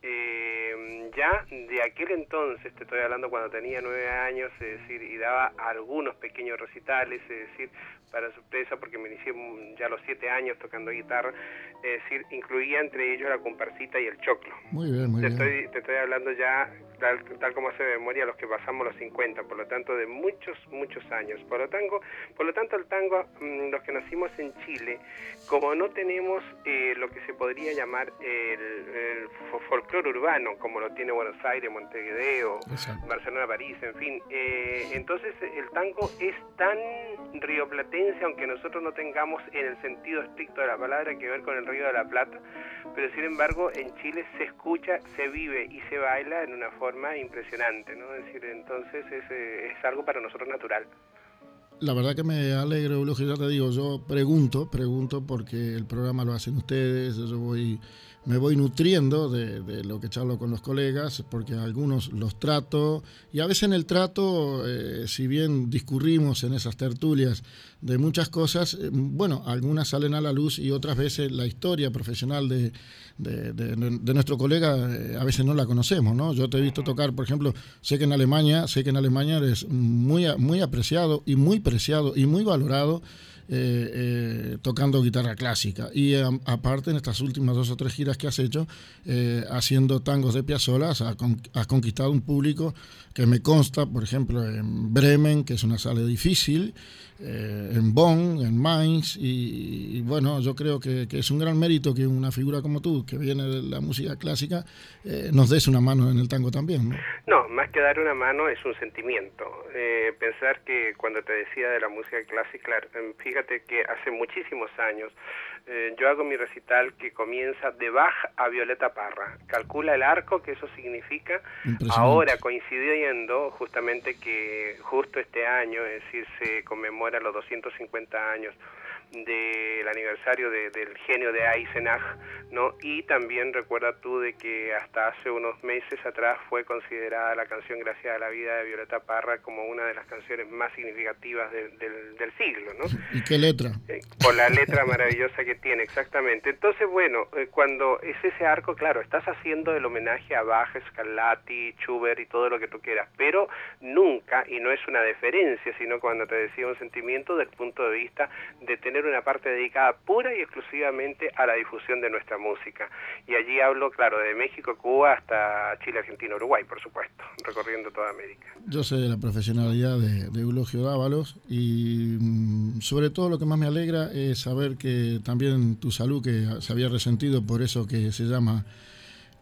S8: eh, ya de aquel entonces, te estoy hablando cuando tenía nueve años, es decir, y daba algunos pequeños recitales, es decir, para sorpresa, porque me inicié ya a los siete años tocando guitarra, es decir, incluía entre ellos la comparsita y el choclo.
S1: Muy bien, muy
S8: Te
S1: bien.
S8: estoy, te estoy hablando ya, tal, tal como hace memoria, los que pasamos los 50, por lo tanto, de muchos, muchos años. Por lo, tango, por lo tanto, el tango, mm, los que nacimos en Chile, como no tenemos eh, lo que se podría llamar el, el fo- folclore urbano, como lo tiene Buenos Aires, Montevideo,
S1: Exacto.
S8: Barcelona, París, en fin. eh, entonces el tango es tan rioplatense, aunque nosotros no tengamos en el sentido estricto de la palabra que ver con el Río de la Plata, pero sin embargo en Chile se escucha, se vive y se baila en una forma impresionante, ¿no? Es decir, entonces es, eh, es algo para nosotros natural.
S1: La verdad que me alegro, Eulogio, ya te digo, yo pregunto, pregunto porque el programa lo hacen ustedes, yo voy, me voy nutriendo de, lo que charlo con los colegas, porque algunos los trato, y a veces en el trato, eh, si bien discurrimos en esas tertulias de muchas cosas, eh, bueno, algunas salen a la luz y otras veces la historia profesional de, nuestro colega eh, a veces no la conocemos, ¿no? Yo te he visto tocar, por ejemplo, sé que en Alemania, sé que en Alemania eres muy, muy apreciado y muy preciado y muy valorado eh, tocando guitarra clásica. Y aparte, en estas últimas dos o tres giras que has hecho, haciendo tangos de Piazzolla, has, conquistado un público que me consta, por ejemplo, en Bremen, que es una sala difícil, en Bonn, en Mainz, y, bueno, yo creo que, es un gran mérito que una figura como tú, que viene de la música clásica, nos des una mano en el tango también.
S8: ¿no? no, más que dar una mano es un sentimiento. pensar que cuando te decía de la música clásica, fíjate que hace muchísimos años eh, yo hago mi recital que comienza de Bach a Violeta Parra. Calcula el arco que eso significa. Ahora coincidiendo justamente que justo este año, es decir, se conmemora los 250 años del aniversario del genio de Eisenach, ¿no? Y también recuerda tú de que hasta hace unos meses atrás fue considerada la canción Gracias a la vida de Violeta Parra como una de las canciones más significativas del, del, siglo, ¿no?
S1: ¿Y qué letra?
S8: Eh, por la letra maravillosa que tiene, exactamente. Entonces, bueno, eh, cuando es ese arco, claro, estás haciendo el homenaje a Bach, Scarlatti, Schubert y todo lo que tú quieras, pero nunca, y no es una deferencia, sino cuando te decía un sentimiento del punto de vista de tener una parte dedicada pura y exclusivamente a la difusión de nuestra música. Y allí hablo, claro, de México, Cuba hasta Chile, Argentina, Uruguay, por supuesto, recorriendo toda América.
S1: Yo sé de la profesionalidad de, de Eulogio Dávalos y mm, sobre todo lo que más me alegra es saber que también tu salud, que se había resentido por eso que se llama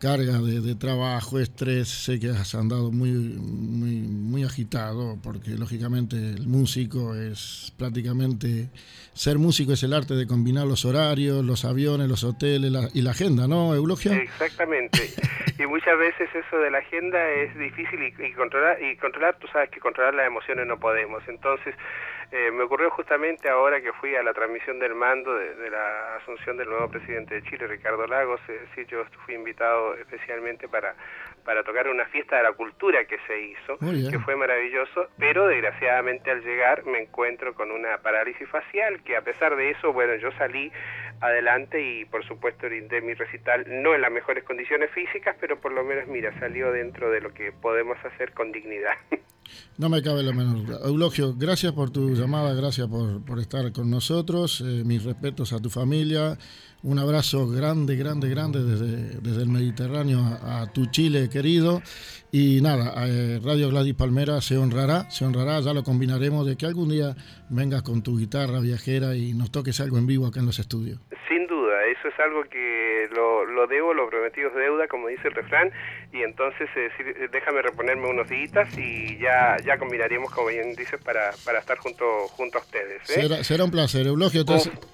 S1: carga de, trabajo, estrés, sé que has andado muy, muy, muy agitado, porque lógicamente el músico es prácticamente, ser músico es el arte de combinar los horarios, los aviones, los hoteles y la agenda, ¿no, Eulogio?
S8: Exactamente. [LAUGHS] y muchas veces eso de la agenda es difícil y, controlar, y controlar, tú sabes que controlar las emociones no podemos. Entonces, eh, me ocurrió justamente ahora que fui a la transmisión del mando de, la asunción del nuevo presidente de Chile, Ricardo Lagos, es decir, yo fui invitado especialmente para, para tocar una fiesta de la cultura que se hizo, que fue maravilloso, pero desgraciadamente al llegar me encuentro con una parálisis facial, que a pesar de eso, bueno, yo salí adelante y por supuesto brindé mi recital, no en las mejores condiciones físicas, pero por lo menos, mira, salió dentro de lo que podemos hacer con dignidad. [LAUGHS]
S1: No me cabe la menor duda. Eulogio, gracias por tu llamada, gracias por, por estar con nosotros. Eh, mis respetos a tu familia. Un abrazo grande, grande, grande desde, desde el Mediterráneo a, tu Chile querido. Y nada, eh, Radio Gladys Palmera se honrará, se honrará, ya lo combinaremos de que algún día vengas con tu guitarra viajera y nos toques algo en vivo acá en los estudios.
S8: Eso es algo que lo, lo debo, lo prometido es deuda, como dice el refrán, y entonces eh, déjame reponerme unos días y ya, ya combinaremos, como bien dices, para, para estar junto, junto a ustedes.
S1: ¿eh? Será, un placer, Eulogio.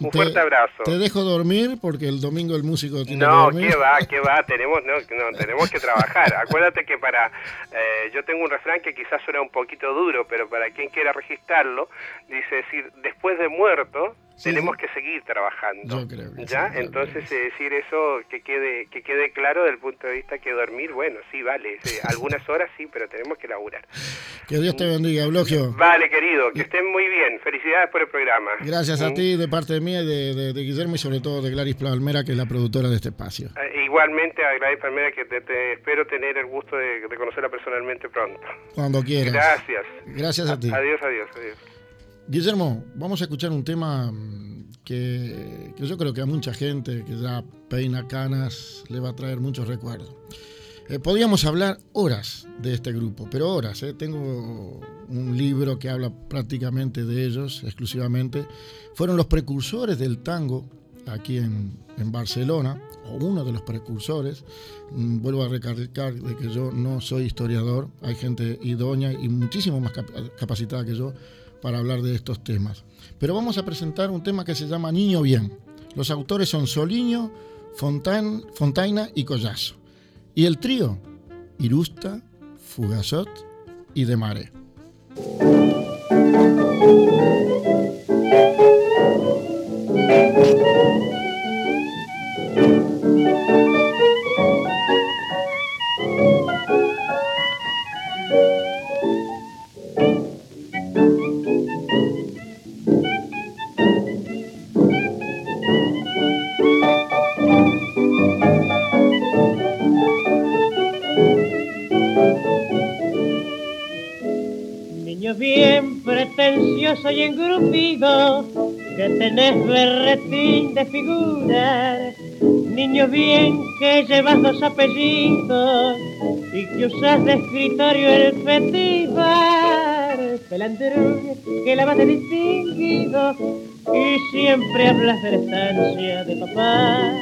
S8: un, fuerte abrazo.
S1: Te dejo dormir porque el domingo el músico tiene
S8: no,
S1: que dormir.
S8: No, va, qué va, [LAUGHS] tenemos, no, no, tenemos que trabajar. Acuérdate que para, eh, yo tengo un refrán que quizás suena un poquito duro, pero para quien quiera registrarlo, dice decir, después de muerto, tenemos que seguir trabajando. ¿Ya? Entonces, decir eso que quede que quede claro del punto de vista que dormir, bueno, sí, vale, [LAUGHS] algunas horas sí, pero tenemos que laburar.
S1: Que Dios te bendiga, Eulogio.
S8: Vale, querido, que estén muy bien. Felicidades por el programa.
S1: Gracias a ¿Mm? ti, de parte de mí, de, de, Guillermo y sobre todo de Gladys Palmera, que es la productora de este espacio.
S8: Eh, igualmente a Gladys Palmera, que te, espero tener el gusto de, conocerla personalmente pronto.
S1: Cuando quieras.
S8: Gracias.
S1: Gracias a ti.
S8: Adiós, adiós, adiós.
S1: Guillermo, vamos a escuchar un tema mm, que, yo creo que a mucha gente que ya peina canas le va a traer muchos recuerdos. Eh, podríamos hablar horas de este grupo, pero horas. Eh. Tengo un libro que habla prácticamente de ellos, exclusivamente. Fueron los precursores del tango aquí en, Barcelona, o uno de los precursores. Mm, vuelvo a recalcar de que yo no soy historiador, hay gente idónea y muchísimo más capacitada que yo para hablar de estos temas. Pero vamos a presentar un tema que se llama Niño Bien. Los autores son Soliño, Fontaina y Collazo. Y el trío, Irusta, Fugazot y De Mare.
S9: Bien pretencioso y engrupido, que tenés berretín de figurar, niño bien que llevas dos apellidos y que usas de escritorio el festival, pelandero que la vas de distinguido y siempre hablas de la estancia de papá,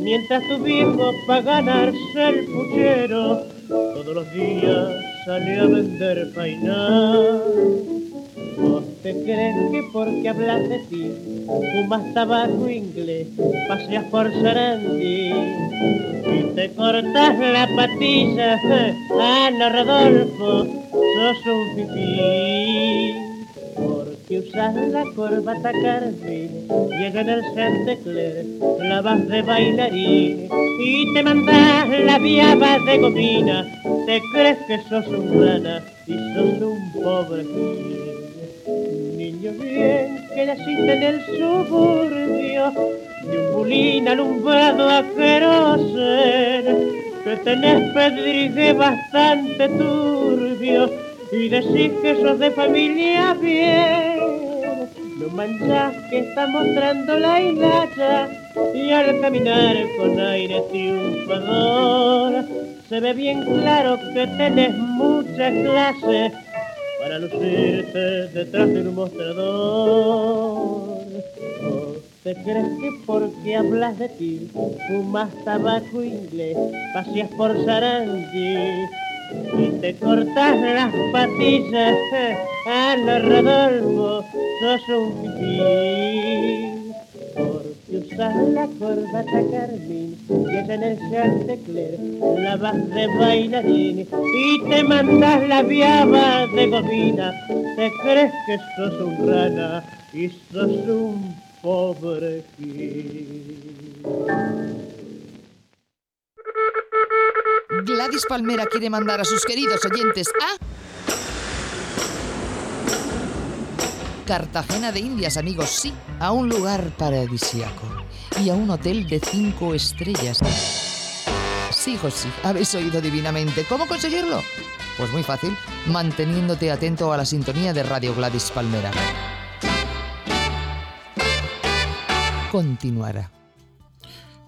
S9: mientras tu viejo para ganarse el puchero todos los días sale a vender painar. ¿Vos te crees que porque hablas de ti fumas tabaco inglés, paseas por Sarandí y te cortas la patilla? [LAUGHS] Ana Rodolfo, sos un pipí. Porque usas la corbata carmín y en el Chantecler la vas de bailarín. Y te mandas la viaba de gomina te crees que sos un rana y sos un pobre niño bien que naciste en el suburbio de un bulín alumbrado a querosen que tenés pedrigue bastante turbio y decís que sos de familia bien. No manchas que está mostrando la hilacha y al caminar con aire triunfador se ve bien claro que tenés mucha clase para lucirte detrás de un mostrador. ¿O te crees que porque hablas de ti fumas tabaco inglés, paseas por Sarandí y te cortas las patillas a la Rodolfo, sos un pipí. Usas la corbata carmín y es en el Chantecler la vas de bailarín y te mandas la viaba de gomina. Te crees que sos un rana y sos un pobre.
S10: Gladys Palmera quiere mandar a sus queridos oyentes a... Cartagena de Indias, amigos, sí, a un lugar paradisíaco y a un hotel de cinco estrellas. Sí, José, habéis oído divinamente. ¿Cómo conseguirlo? Pues muy fácil, manteniéndote atento a la sintonía de Radio Gladys Palmera. Continuará.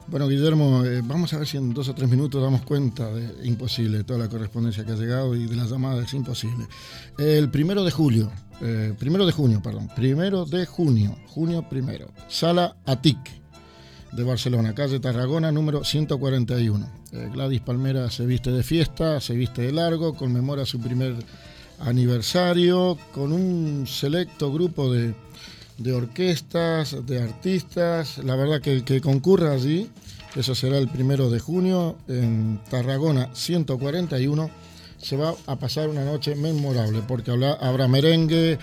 S1: Bueno, Guillermo, eh, vamos a ver si en dos o tres minutos damos cuenta de imposible toda la correspondencia que ha llegado y de las llamadas, imposible. El primero de julio, eh, primero de junio, perdón, primero de junio, junio primero, Sala Atic de Barcelona, calle Tarragona, número 141. Eh, Gladys Palmera se viste de fiesta, se viste de largo, conmemora su primer aniversario con un selecto grupo de, de orquestas, de artistas. La verdad que el que concurra allí, eso será el primero de junio en Tarragona 141, se va a pasar una noche memorable porque habrá, habrá merengue,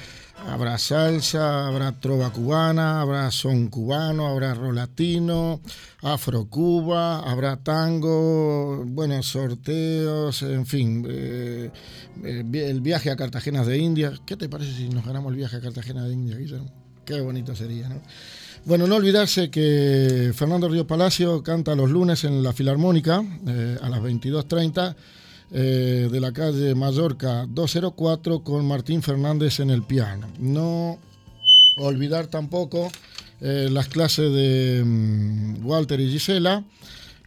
S1: habrá salsa, habrá trova cubana, habrá son cubano, habrá rolatino, afro cuba, habrá tango, buenos sorteos, en fin, eh, eh, el viaje a Cartagena de India. ¿Qué te parece si nos ganamos el viaje a Cartagena de India? Qué bonito sería, ¿no? Bueno, no olvidarse que Fernando Río Palacio canta los lunes en la Filarmónica eh, a las 22.30 eh, de la calle Mallorca 204 con Martín Fernández en el piano. No olvidar tampoco eh, las clases de mm, Walter y Gisela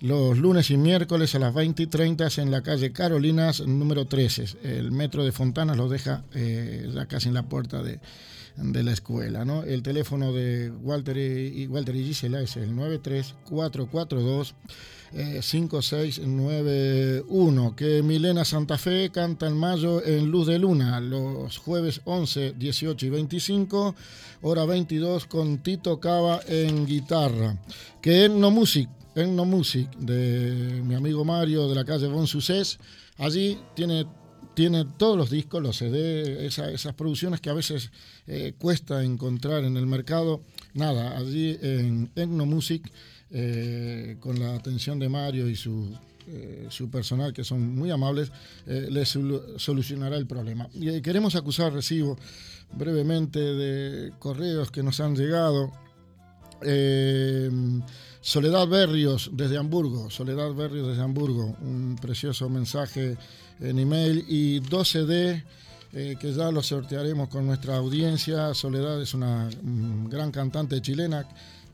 S1: los lunes y miércoles a las 20 y 30 en la calle Carolinas número 13. El metro de Fontanas lo deja ya casi en la puerta de, de la escuela. ¿no? El teléfono de Walter y, Walter y Gisela es el 93442 5691. Que Milena Santa Fe canta en mayo en Luz de Luna, los jueves 11, 18 y 25, hora 22 con Tito Cava en guitarra. Que Enno Music, Enno Music de mi amigo Mario de la calle Bon Sucés, allí tiene tiene todos los discos, los CD, esas producciones que a veces eh, cuesta encontrar en el mercado. Nada, allí en Etnomusic, eh, con la atención de Mario y su, eh, su personal, que son muy amables, les solucionará el problema. Y queremos acusar recibo brevemente de correos que nos han llegado. Soledad Berrios desde Hamburgo, Soledad Berrios desde Hamburgo, un precioso mensaje en email y 12D eh, que ya lo sortearemos con nuestra audiencia. Soledad es una mm, gran cantante chilena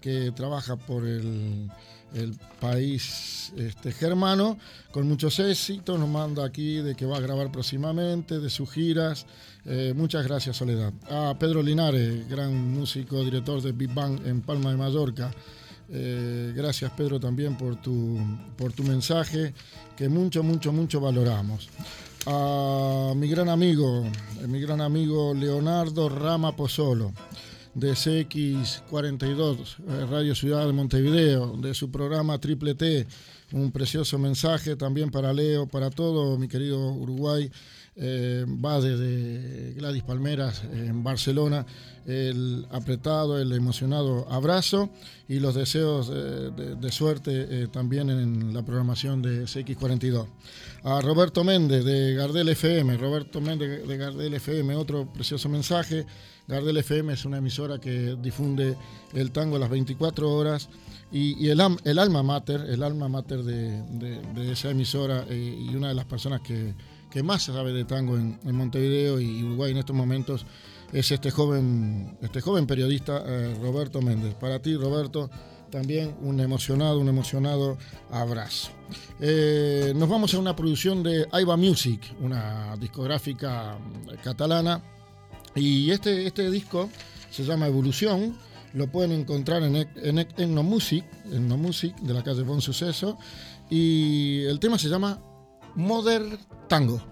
S1: que trabaja por el, el país este, germano con muchos éxitos. Nos manda aquí de que va a grabar próximamente, de sus giras. Eh, muchas gracias, Soledad. A Pedro Linares, gran músico, director de Big Bang en Palma de Mallorca. Eh, gracias, Pedro, también por tu, por tu mensaje, que mucho, mucho, mucho valoramos. A mi gran amigo, mi gran amigo Leonardo Rama Pozzolo de CX42, eh, Radio Ciudad de Montevideo, de su programa Triple T. Un precioso mensaje también para Leo, para todo mi querido Uruguay. Eh, va desde Gladys Palmeras en Barcelona, el apretado, el emocionado abrazo y los deseos eh, de, suerte también en la programación de CX42. A Roberto Méndez de Gardel FM, Roberto Méndez de Gardel FM, otro precioso mensaje. Gardel FM es una emisora que difunde el tango a las 24 horas y, el, alma mater, el alma mater de, esa emisora eh, y una de las personas que, más sabe de tango en, Montevideo y Uruguay en estos momentos es este joven, este joven periodista eh, Roberto Méndez. Para ti, Roberto, también un emocionado, un emocionado abrazo. Eh, nos vamos a una producción de Aiva Music, una discográfica catalana y este, este disco se llama Evolución, lo pueden encontrar en, en, Etnomusic, Etnomusic de la calle Bon Suceso, y el tema se llama Modern Tango.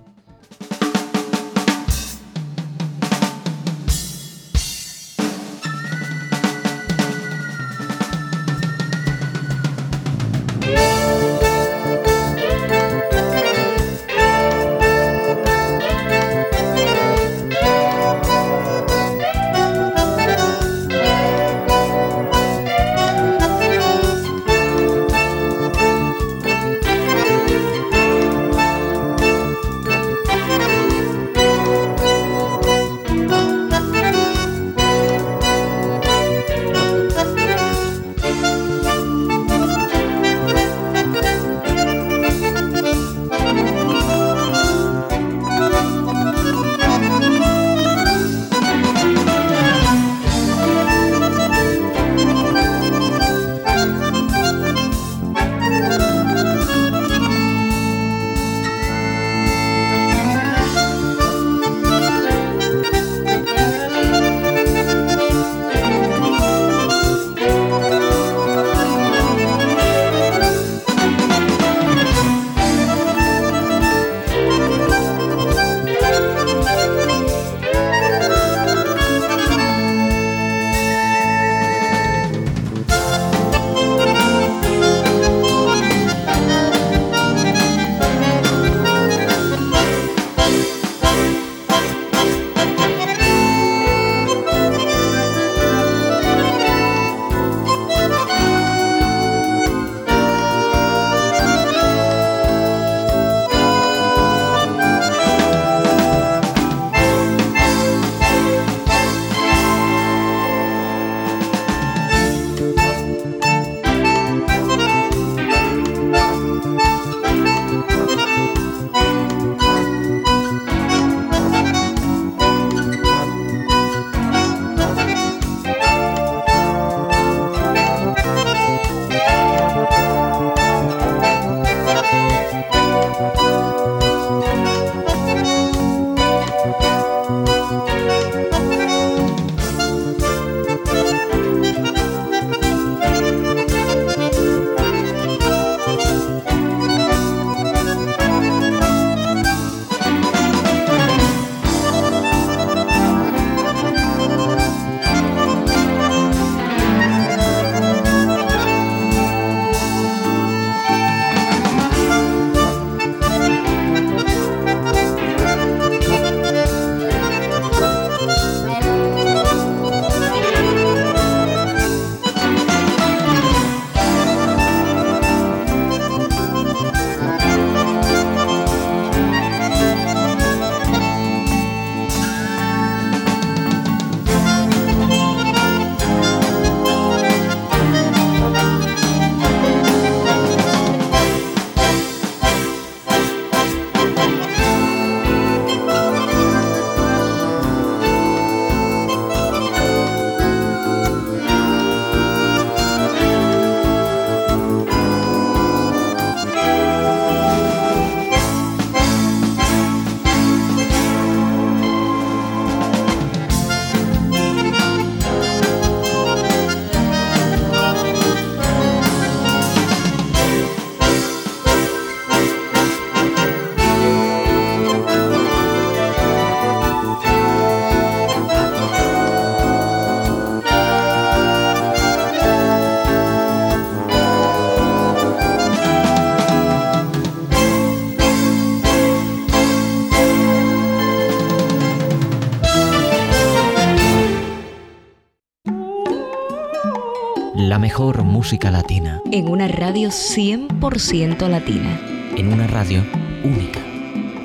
S5: Música latina.
S7: En una radio 100% latina.
S5: En una radio única.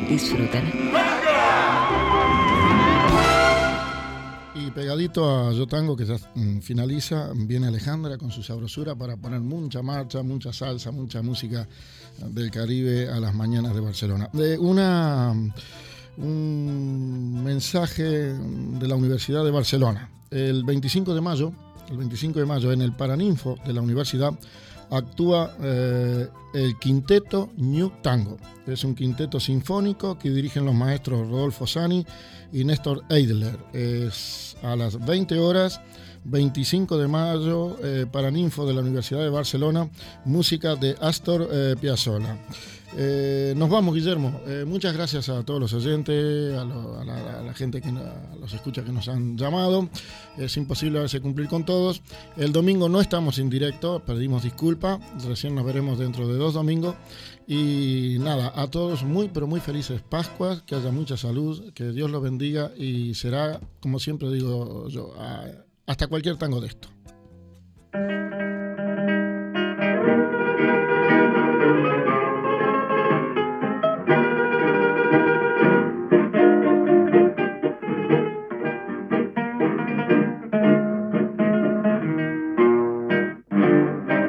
S7: Disfrútala.
S1: Y pegadito a Yo Tango, que ya mm, finaliza, viene Alejandra con su sabrosura para poner mucha marcha, mucha salsa, mucha música del Caribe a las mañanas de Barcelona. De una, un mensaje de la Universidad de Barcelona. El 25 de mayo, el 25 de mayo en el Paraninfo de la universidad actúa eh, el quinteto New Tango. Es un quinteto sinfónico que dirigen los maestros Rodolfo Sani y Néstor Eidler. Es a las 20 horas, 25 de mayo, eh, Paraninfo de la Universidad de Barcelona, música de Astor eh, Piazzolla. Eh, nos vamos, Guillermo. Eh, muchas gracias a todos los oyentes, a, la, gente que a los escucha que nos han llamado. Es imposible a veces cumplir con todos. El domingo no estamos en directo, pedimos disculpa. Recién nos veremos dentro de dos domingos. Y nada, a todos muy, pero muy felices Pascuas, que haya mucha salud, que Dios los bendiga y será, como siempre digo yo, a- hasta cualquier tango de esto.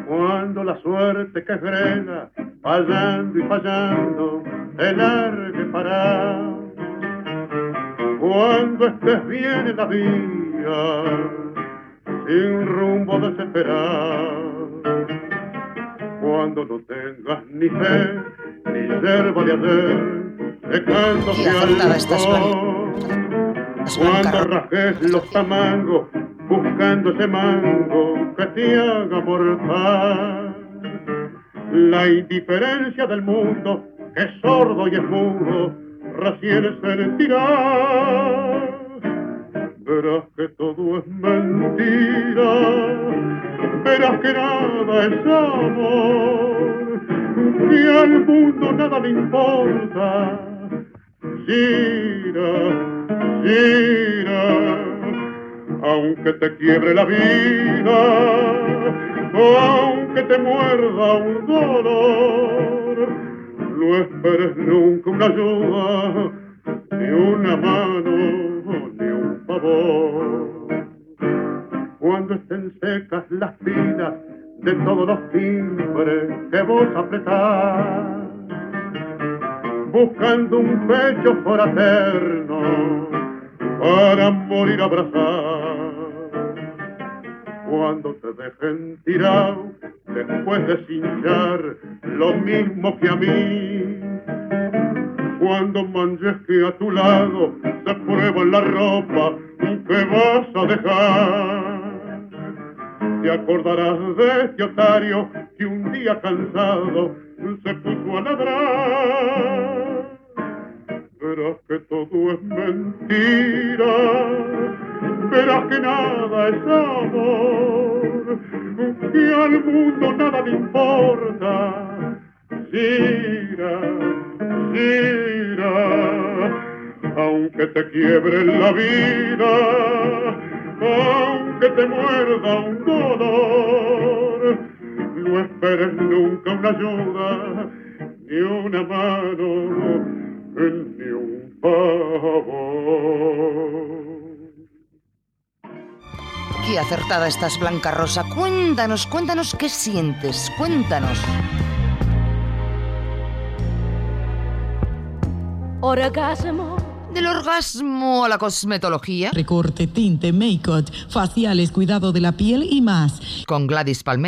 S11: Cuando la suerte que frena, fallando y fallando, te largue para. Cuando estés bien en la vía, sin rumbo desesperado. Cuando no tengas ni fe, ni yerba de hacer, secándose
S10: estás,
S11: alcohol. Cuando rajes los tamangos, buscando ese mango que te haga mortal. La indiferencia del mundo, que es sordo y es mudo, recién sentirá. Verás que todo es mentira, verás que nada es amor, que al mundo nada le importa. Gira, gira, aunque te quiebre la vida, o aunque te muerda un dolor, no esperes nunca una ayuda, ni una mano, favor. Cuando estén secas las pilas de todos los timbres que vos apretás, buscando un pecho fraterno para morir abrazado. Cuando te dejen tirado después de cinchar lo mismo que a mí. Cuando manches a tu lado se prueba la ropa que vas a dejar. Te acordarás de este otario que un día cansado se puso a ladrar. Verás que todo es mentira, verás que nada es amor, que al mundo nada le importa. Gira, gira, aunque te quiebre la vida, aunque te muerda un dolor, no esperes nunca una ayuda, ni una mano, ni un favor.
S10: Qué acertada estás, Blanca Rosa. Cuéntanos, cuéntanos qué sientes. Cuéntanos.
S12: Orgasmo.
S10: Del orgasmo a la cosmetología.
S13: Recorte, tinte, make-up, faciales, cuidado de la piel y más.
S10: Con Gladys Palmer.